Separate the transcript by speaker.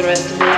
Speaker 1: the rest of the.